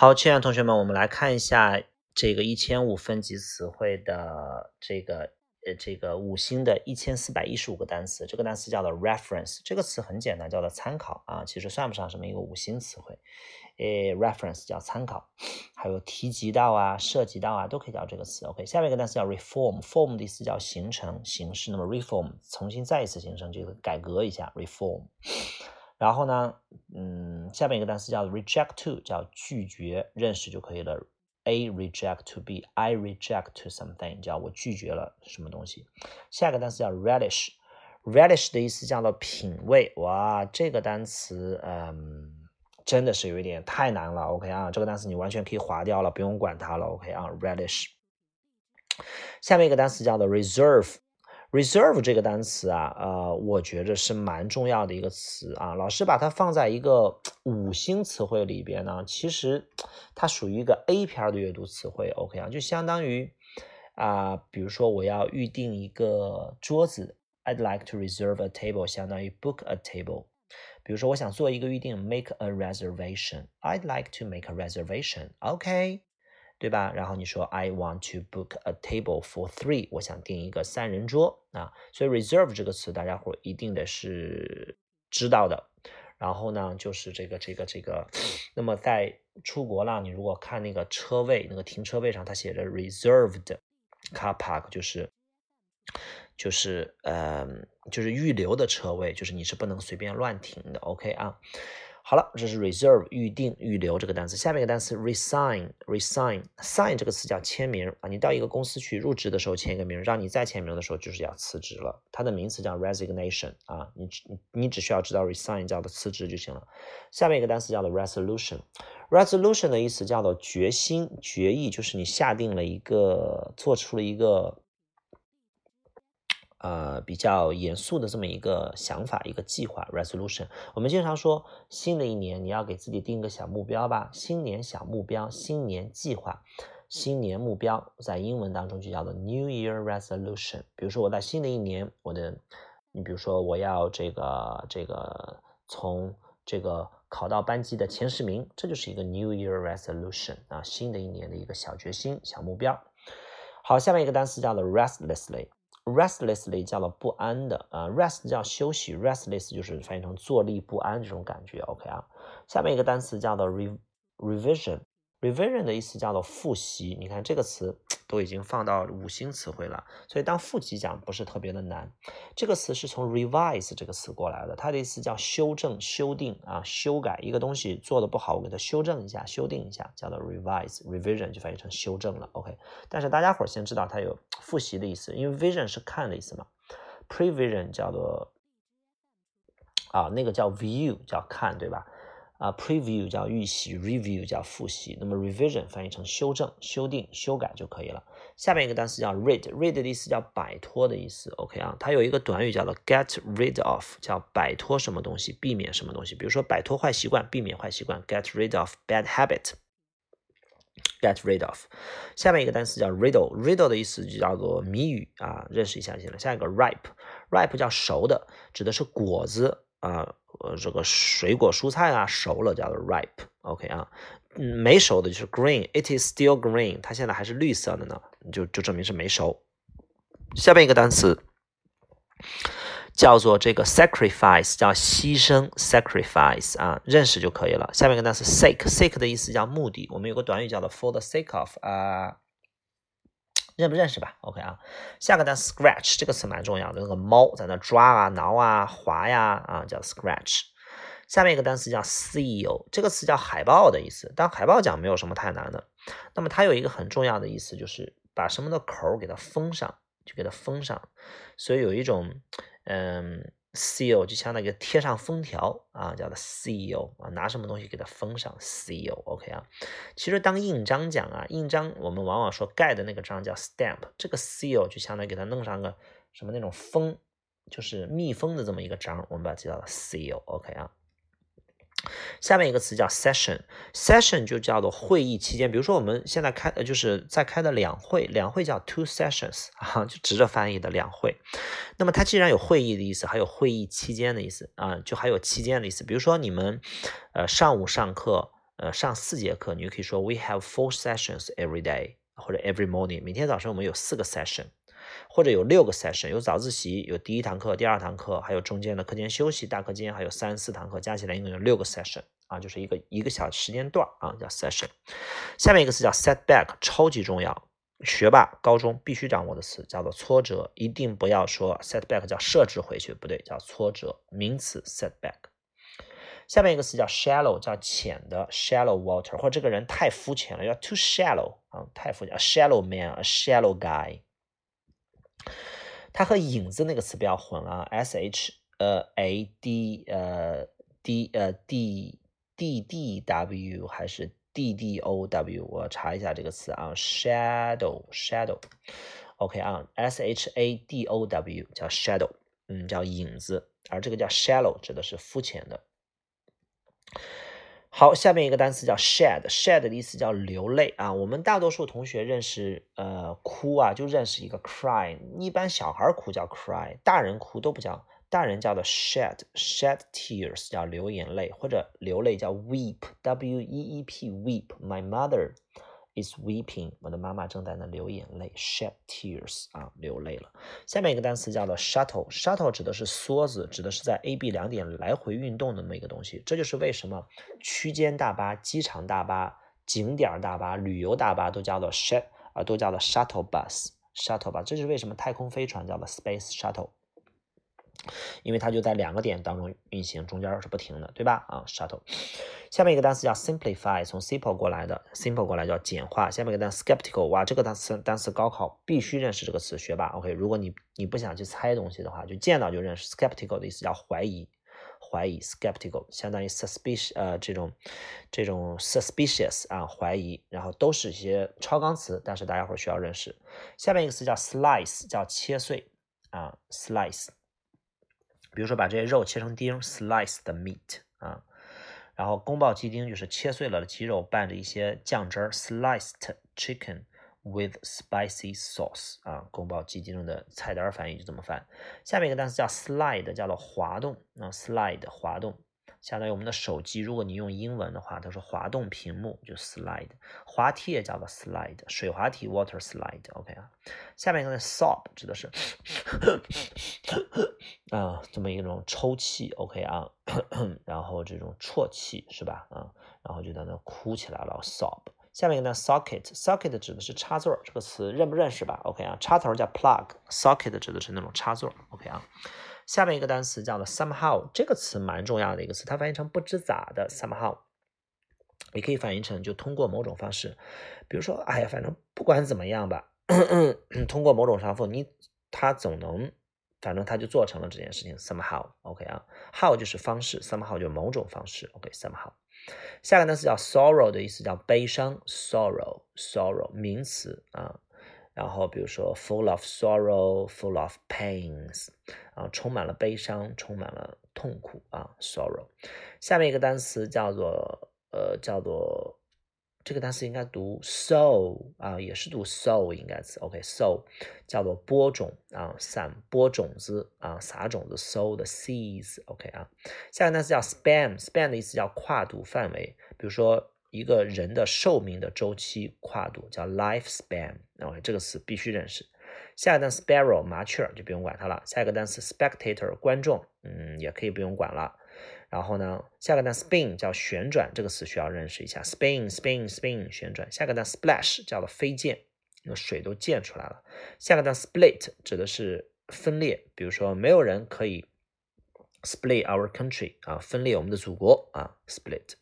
好，亲爱的同学们，我们来看一下这个一千五分级词汇的这个呃这个五星的一千四百一十五个单词。这个单词叫做 reference，这个词很简单，叫做参考啊，其实算不上什么一个五星词汇。诶，reference 叫参考，还有提及到啊、涉及到啊，都可以叫这个词。OK，下面一个单词叫 reform，form 的意思叫形成、形式，那么 reform 重新再一次形成，就是改革一下 reform。然后呢，嗯，下面一个单词叫 reject to，叫拒绝，认识就可以了。A reject to B，I reject to something，叫我拒绝了什么东西。下一个单词叫 relish，relish 的意思叫做品味。哇，这个单词，嗯，真的是有一点太难了。OK 啊，这个单词你完全可以划掉了，不用管它了。OK 啊，relish。下面一个单词叫做 reserve。Reserve 这个单词啊，呃，我觉着是蛮重要的一个词啊。老师把它放在一个五星词汇里边呢，其实它属于一个 A 篇的阅读词汇。OK 啊，就相当于啊，比如说我要预定一个桌子，I'd like to reserve a table，相当于 book a table。比如说我想做一个预定，make a reservation，I'd like to make a reservation。OK。对吧？然后你说 I want to book a table for three，我想订一个三人桌啊。所以 reserve 这个词大家伙一定的是知道的。然后呢，就是这个这个这个，那么在出国了，你如果看那个车位，那个停车位上它写着 reserved car park，就是就是呃就是预留的车位，就是你是不能随便乱停的。OK 啊。好了，这是 reserve 预定预留这个单词。下面一个单词 resign，resign，sign 这个词叫签名啊。你到一个公司去入职的时候签一个名，让你再签名的时候就是要辞职了。它的名词叫 resignation 啊。你你你只需要知道 resign 叫做辞职就行了。下面一个单词叫做 resolution，resolution 的意思叫做决心决议，就是你下定了一个，做出了一个。呃，比较严肃的这么一个想法，一个计划，resolution。我们经常说，新的一年你要给自己定一个小目标吧，新年小目标，新年计划，新年目标，在英文当中就叫做 New Year Resolution。比如说，我在新的一年，我的，你比如说，我要这个这个从这个考到班级的前十名，这就是一个 New Year Resolution 啊，新的一年的一个小决心、小目标。好，下面一个单词叫做 restlessly。Restlessly 叫做不安的啊，rest 叫休息，restless 就是翻译成坐立不安这种感觉。OK 啊，下面一个单词叫做 revision。Revision 的意思叫做复习，你看这个词都已经放到五星词汇了，所以当复习讲不是特别的难。这个词是从 revise 这个词过来的，它的意思叫修正、修订啊、修改一个东西做的不好，我给它修正一下、修订一下，叫做 revise，revision 就翻译成修正了。OK，但是大家伙先知道它有复习的意思，因为 vision 是看的意思嘛，prevision 叫做啊那个叫 view 叫看，对吧？啊，preview 叫预习，review 叫复习，那么 revision 翻译成修正、修订、修改就可以了。下面一个单词叫 rid，rid 的意思叫摆脱的意思。OK 啊，它有一个短语叫做 get rid of，叫摆脱什么东西，避免什么东西。比如说摆脱坏习惯，避免坏习惯，get rid of bad habit，get rid of。下面一个单词叫 riddle，riddle 的意思就叫做谜语啊，认识一下就行了。下一个 ripe，ripe 叫熟的，指的是果子啊。呃，这个水果蔬菜啊，熟了叫做 ripe，OK 啊，嗯，没熟的就是 green，it is still green，它现在还是绿色的呢，就就证明是没熟。下面一个单词叫做这个 sacrifice，叫牺牲，sacrifice 啊，认识就可以了。下面一个单词 sake，sake 的意思叫目的，我们有个短语叫做 for the sake of 啊。认不认识吧？OK 啊，下个单词 scratch 这个词蛮重要的，那个猫在那抓啊、挠啊、划呀啊，叫 scratch。下面一个单词叫 seal，这个词叫海报的意思，当海报讲没有什么太难的。那么它有一个很重要的意思，就是把什么的口给它封上，就给它封上。所以有一种，嗯。Seal 就相当于贴上封条啊，叫做 seal 啊，拿什么东西给它封上 seal，OK 啊。其实当印章讲啊，印章我们往往说盖的那个章叫 stamp，这个 seal 就相当于给它弄上个什么那种封，就是密封的这么一个章，我们把它叫做 seal，OK 啊。下面一个词叫 session，session 就叫做会议期间，比如说我们现在开，呃，就是在开的两会，两会叫 two sessions 啊，就直着翻译的两会。那么它既然有会议的意思，还有会议期间的意思啊，就还有期间的意思。比如说你们，呃，上午上课呃，上四节课，你就可以说 We have four sessions every day，或者 every morning。每天早上我们有四个 session，或者有六个 session，有早自习，有第一堂课、第二堂课，还有中间的课间休息、大课间，还有三四堂课，加起来一共有六个 session 啊，就是一个一个小时间段啊，叫 session。下面一个词叫 setback，超级重要，学霸高中必须掌握的词叫做挫折，一定不要说 setback 叫设置回去，不对，叫挫折，名词 setback。下面一个词叫 shallow，叫浅的 shallow water，或者这个人太肤浅了，叫 too shallow 啊，太肤浅，a shallow man，a shallow guy。它和影子那个词不要混啊，s h 呃 a d 呃 d 呃 d d d w 还是 d d o w？我查一下这个词啊，shadow shadow，OK 啊，s h a d o w 叫 shadow，嗯，叫影子，而这个叫 shallow 指的是肤浅的。好，下面一个单词叫 shed，shed 的意思叫流泪啊。我们大多数同学认识呃哭啊，就认识一个 cry。一般小孩哭叫 cry，大人哭都不叫，大人叫做 shed，shed tears 叫流眼泪，或者流泪叫 weep，w e e p weep，my mother。Is weeping，我的妈妈正在那流眼泪，shed tears 啊，流泪了。下面一个单词叫做 shuttle，shuttle 指的是梭子，指的是在 A、B 两点来回运动的那么一个东西。这就是为什么区间大巴、机场大巴、景点大巴、旅游大巴都叫做 shut 啊，都叫做 shuttle bus，shuttle bus。这就是为什么太空飞船叫做 space shuttle。因为它就在两个点当中运行，中间是不停的，对吧？啊，shuttle。下面一个单词叫 simplify，从 simple 过来的，simple 过来叫简化。下面一个单词 skeptical，哇，这个单词单词高考必须认识这个词，学霸。OK，如果你你不想去猜东西的话，就见到就认识。skeptical 的意思叫怀疑，怀疑 skeptical 相当于 suspicious，呃，这种这种 suspicious 啊，怀疑，然后都是一些超纲词，但是大家伙需要认识。下面一个词叫 slice，叫切碎啊，slice。比如说，把这些肉切成丁，sliced meat 啊，然后宫保鸡丁就是切碎了的鸡肉，拌着一些酱汁儿，sliced chicken with spicy sauce 啊，宫保鸡丁的菜单翻译就这么翻。下面一个单词叫 slide，叫做滑动啊，slide 滑动。相当于我们的手机，如果你用英文的话，它是滑动屏幕，就 slide。滑梯也叫做 slide，水滑梯 water slide，OK 啊。下面一个呢 sob 指的是啊这么一种抽泣，OK 啊，然后这种啜泣是吧？啊，然后就在那哭起来了，sob。下面一个呢 socket，socket 指的是插座，这个词认不认识吧？OK 啊，插头叫 plug，socket 指的是那种插座，OK 啊。下面一个单词叫做 somehow，这个词蛮重要的一个词，它翻译成不知咋的 somehow，也可以翻译成就通过某种方式，比如说，哎呀，反正不管怎么样吧，通过某种方式，你他总能，反正他就做成了这件事情 somehow，OK 啊，how 就是方式，somehow 就是某种方式，OK somehow。下个单词叫 sorrow 的意思叫悲伤，sorrow，sorrow 名词啊。然后比如说 full of sorrow, full of pains，啊，充满了悲伤，充满了痛苦啊，sorrow。下面一个单词叫做呃，叫做这个单词应该读 sow 啊，也是读 sow 应该词，OK，sow 叫做播种啊，散播种子啊，撒种子，sow the seeds，OK 啊。下个单词叫 span，span 的意思叫跨度范围，比如说。一个人的寿命的周期跨度叫 lifespan，然后这个词必须认识。下一个单词 sparrow 麻雀就不用管它了。下一个单词 spectator 观众，嗯，也可以不用管了。然后呢，下个单词 spin 叫旋转，这个词需要认识一下。spin spin spin 旋转。下个单词 splash 叫做飞溅，那水都溅出来了。下个单词 split 指的是分裂，比如说没有人可以 split our country 啊，分裂我们的祖国啊，split。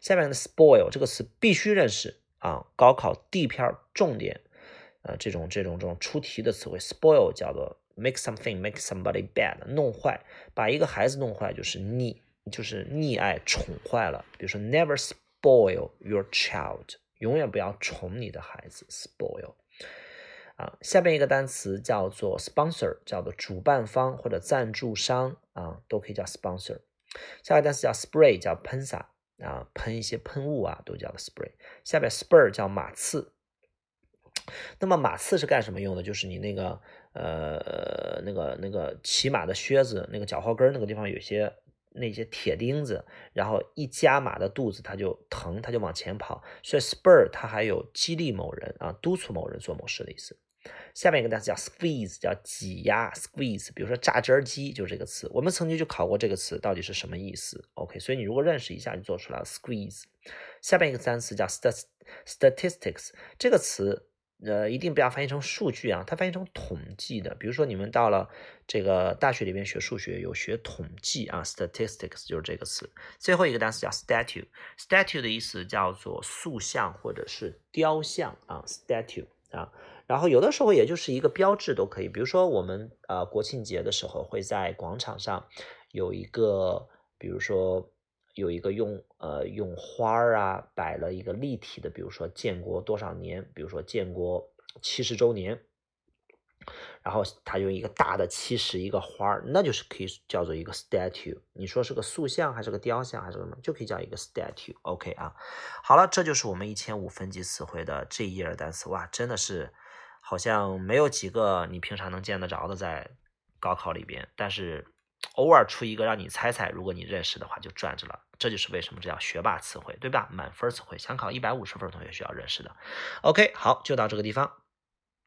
下面的 spoil 这个词必须认识啊，高考第一篇重点，呃，这种这种这种出题的词汇，spoil 叫做 make something make somebody bad，弄坏，把一个孩子弄坏就是溺，就是溺爱宠坏了。比如说 never spoil your child，永远不要宠你的孩子，spoil。啊，下面一个单词叫做 sponsor，叫做主办方或者赞助商啊，都可以叫 sponsor。下个单词叫 spray，叫喷洒。啊，喷一些喷雾啊，都叫 spray。下边 spur 叫马刺。那么马刺是干什么用的？就是你那个呃那个那个骑马的靴子，那个脚后跟那个地方有些那些铁钉子，然后一夹马的肚子，它就疼，它就往前跑。所以 spur 它还有激励某人啊，督促某人做某事的意思。下面一个单词叫 squeeze，叫挤压 squeeze。比如说榨汁儿机就是这个词，我们曾经就考过这个词到底是什么意思。OK，所以你如果认识一下就做出来了 squeeze。下面一个单词叫 statistics，这个词呃一定不要翻译成数据啊，它翻译成统计的。比如说你们到了这个大学里边学数学有学统计啊，statistics 就是这个词。最后一个单词叫 statue，statue 的意思叫做塑像或者是雕像啊，statue 啊。然后有的时候也就是一个标志都可以，比如说我们呃国庆节的时候会在广场上有一个，比如说有一个用呃用花儿啊摆了一个立体的，比如说建国多少年，比如说建国七十周年，然后他用一个大的七十一个花儿，那就是可以叫做一个 statue。你说是个塑像还是个雕像还是什么，就可以叫一个 statue。OK 啊，好了，这就是我们一千五分级词汇的这一页单词，哇，真的是。好像没有几个你平常能见得着的在高考里边，但是偶尔出一个让你猜猜，如果你认识的话就赚着了。这就是为什么这叫学霸词汇，对吧？满分词汇，想考一百五十分同学需要认识的。OK，好，就到这个地方。